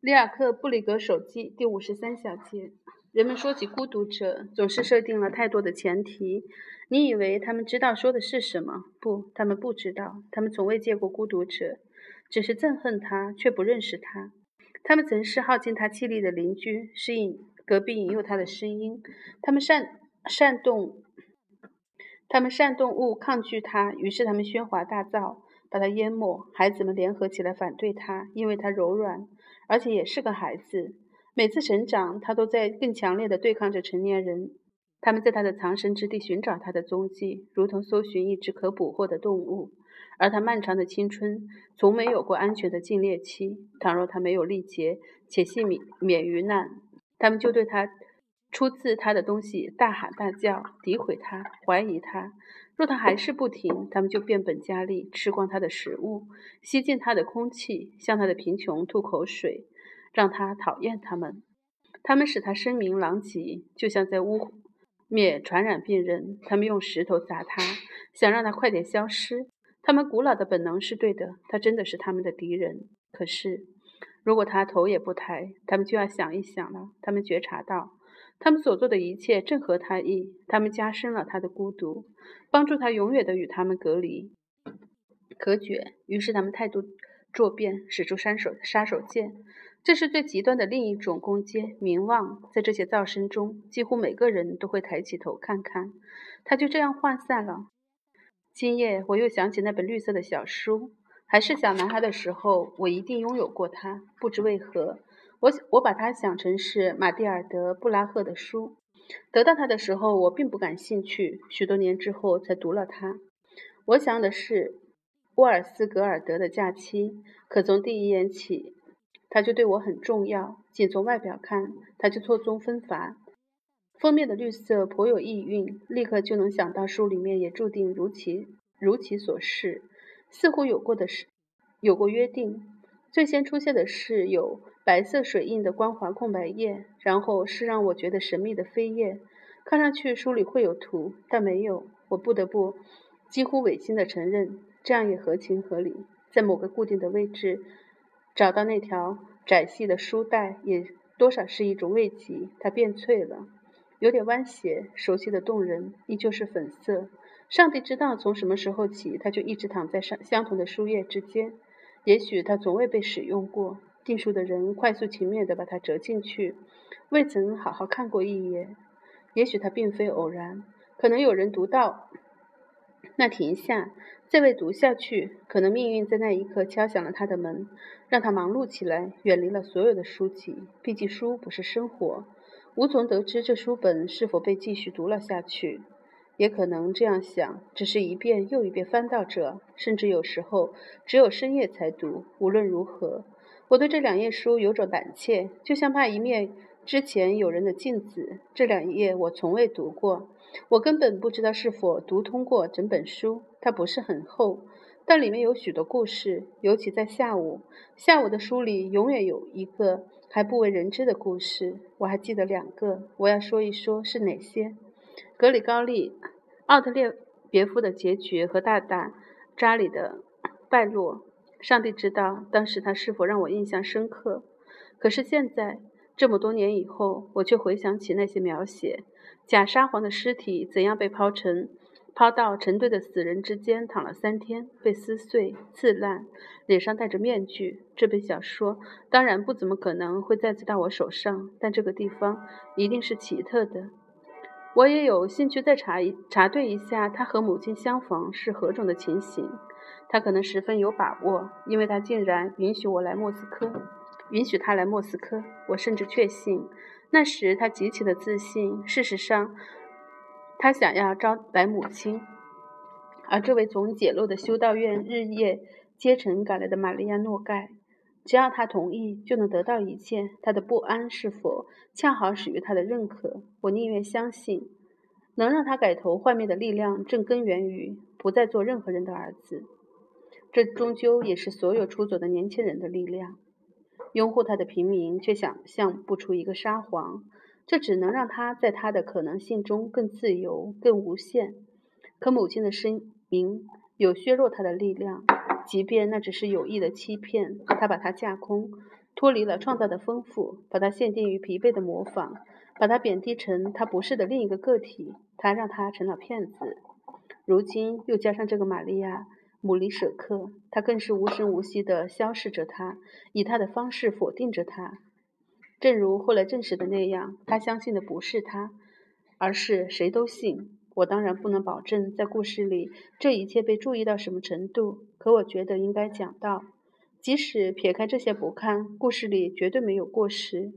里尔克布里格手记第五十三小节：人们说起孤独者，总是设定了太多的前提。你以为他们知道说的是什么？不，他们不知道。他们从未见过孤独者，只是憎恨他，却不认识他。他们曾是耗尽他气力的邻居，是引隔壁引诱他的声音。他们煽煽动，他们煽动物抗拒他，于是他们喧哗大噪，把他淹没。孩子们联合起来反对他，因为他柔软，而且也是个孩子。每次成长，他都在更强烈的对抗着成年人。他们在他的藏身之地寻找他的踪迹，如同搜寻一只可捕获的动物。而他漫长的青春从没有过安全的禁猎期。倘若他没有力竭且幸免免于难，他们就对他出自他的东西大喊大叫，诋毁他，怀疑他。若他还是不停，他们就变本加厉，吃光他的食物，吸进他的空气，向他的贫穷吐口水，让他讨厌他们。他们使他声名狼藉，就像在污蔑传染病人。他们用石头砸他，想让他快点消失。他们古老的本能是对的，他真的是他们的敌人。可是，如果他头也不抬，他们就要想一想了。他们觉察到，他们所做的一切正合他意。他们加深了他的孤独，帮助他永远的与他们隔离、隔绝。于是，他们态度骤变，使出杀手杀手锏。这是最极端的另一种攻击——名望。在这些噪声中，几乎每个人都会抬起头看看。他就这样涣散了。今夜我又想起那本绿色的小书，还是小男孩的时候，我一定拥有过它。不知为何，我我把它想成是马蒂尔德·布拉赫的书。得到它的时候，我并不感兴趣。许多年之后才读了它。我想的是沃尔斯格尔德的假期，可从第一眼起，它就对我很重要。仅从外表看，它就错综纷繁。封面的绿色颇有意蕴，立刻就能想到书里面也注定如其如其所示，似乎有过的是有过约定。最先出现的是有白色水印的光滑空白页，然后是让我觉得神秘的扉页。看上去书里会有图，但没有。我不得不几乎违心地承认，这样也合情合理。在某个固定的位置找到那条窄细的书带，也多少是一种慰藉。它变脆了。有点弯斜，熟悉的动人，依旧是粉色。上帝知道从什么时候起，它就一直躺在相相同的书页之间。也许它从未被使用过，订书的人快速勤勉地把它折进去，未曾好好看过一眼。也许它并非偶然，可能有人读到，那停下，再未读下去。可能命运在那一刻敲响了他的门，让他忙碌起来，远离了所有的书籍。毕竟书不是生活。无从得知这书本是否被继续读了下去，也可能这样想，只是一遍又一遍翻到这，甚至有时候只有深夜才读。无论如何，我对这两页书有种胆怯，就像怕一面之前有人的镜子。这两页我从未读过，我根本不知道是否读通过整本书。它不是很厚，但里面有许多故事，尤其在下午。下午的书里永远有一个。还不为人知的故事，我还记得两个。我要说一说是哪些：格里高利·奥特列别夫的结局和大大扎里的败落。上帝知道当时他是否让我印象深刻。可是现在这么多年以后，我却回想起那些描写：假沙皇的尸体怎样被抛成。抛到成堆的死人之间躺了三天，被撕碎、刺烂，脸上戴着面具。这本小说当然不怎么可能会再次到我手上，但这个地方一定是奇特的。我也有兴趣再查一查对一下他和母亲相逢是何种的情形。他可能十分有把握，因为他竟然允许我来莫斯科，允许他来莫斯科。我甚至确信，那时他极其的自信。事实上。他想要招来母亲，而这位从简陋的修道院日夜兼程赶来的玛利亚诺盖，只要他同意，就能得到一切。他的不安是否恰好始于他的认可？我宁愿相信，能让他改头换面的力量，正根源于不再做任何人的儿子。这终究也是所有出走的年轻人的力量。拥护他的平民却想象不出一个沙皇。这只能让他在他的可能性中更自由、更无限。可母亲的声明有削弱他的力量。即便那只是有意的欺骗，他把它架空，脱离了创造的丰富，把它限定于疲惫的模仿，把它贬低成他不是的另一个个体，他让他成了骗子。如今又加上这个玛利亚·姆里舍克，他更是无声无息地消逝着，他以他的方式否定着他。正如后来证实的那样，他相信的不是他，而是谁都信。我当然不能保证在故事里这一切被注意到什么程度，可我觉得应该讲到。即使撇开这些不看，故事里绝对没有过时。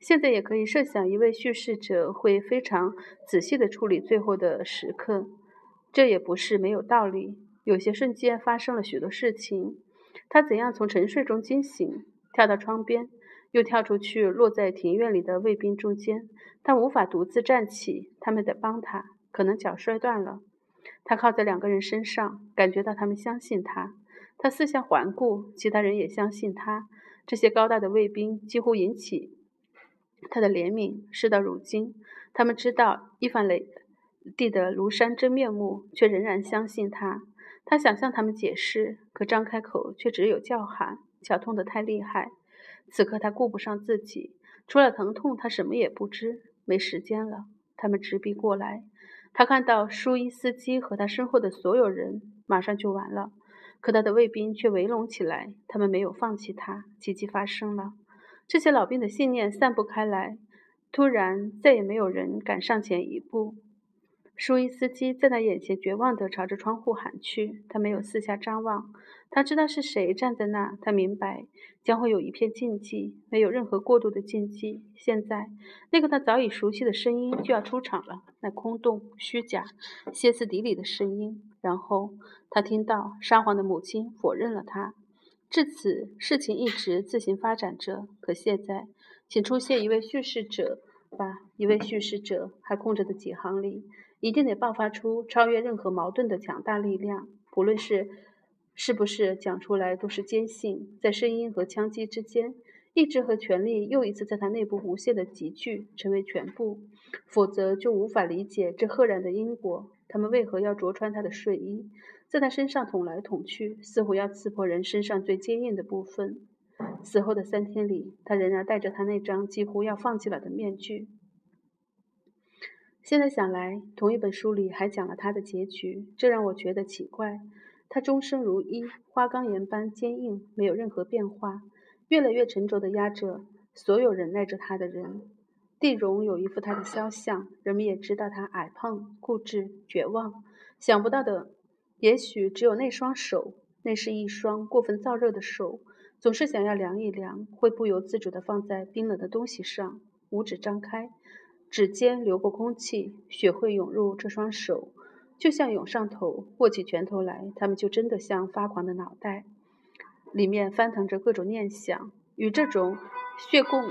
现在也可以设想，一位叙事者会非常仔细地处理最后的时刻，这也不是没有道理。有些瞬间发生了许多事情，他怎样从沉睡中惊醒，跳到窗边，又跳出去，落在庭院里的卫兵中间。他无法独自站起，他们得帮他。可能脚摔断了，他靠在两个人身上，感觉到他们相信他。他四下环顾，其他人也相信他。这些高大的卫兵几乎引起他的怜悯。事到如今，他们知道伊凡雷蒂的庐山真面目，却仍然相信他。他想向他们解释，可张开口却只有叫喊，脚痛得太厉害。此刻他顾不上自己，除了疼痛，他什么也不知。没时间了，他们直逼过来。他看到舒伊斯基和他身后的所有人，马上就完了。可他的卫兵却围拢起来，他们没有放弃他。奇迹发生了，这些老兵的信念散布开来，突然再也没有人敢上前一步。舒伊斯基在他眼前绝望地朝着窗户喊去，他没有四下张望，他知道是谁站在那，他明白将会有一片禁忌，没有任何过度的禁忌。现在，那个他早已熟悉的声音就要出场了，那空洞、虚假、歇斯底里的声音。然后他听到沙皇的母亲否认了他。至此，事情一直自行发展着。可现在，请出现一位叙事者吧，一位叙事者，还空着的几行里。一定得爆发出超越任何矛盾的强大力量，不论是是不是讲出来，都是坚信，在声音和枪击之间，意志和权力又一次在他内部无限的集聚，成为全部。否则就无法理解这赫然的因果。他们为何要啄穿他的睡衣，在他身上捅来捅去，似乎要刺破人身上最坚硬的部分？死后的三天里，他仍然戴着他那张几乎要放弃了的面具。现在想来，同一本书里还讲了他的结局，这让我觉得奇怪。他终生如一，花岗岩般坚硬，没有任何变化，越来越沉着地压着所有忍耐着他的人。地荣有一幅他的肖像，人们也知道他矮胖、固执、绝望。想不到的，也许只有那双手，那是一双过分燥热的手，总是想要量一量，会不由自主地放在冰冷的东西上，五指张开。指尖流过空气，血会涌入这双手，就像涌上头。握起拳头来，他们就真的像发狂的脑袋，里面翻腾着各种念想，与这种血供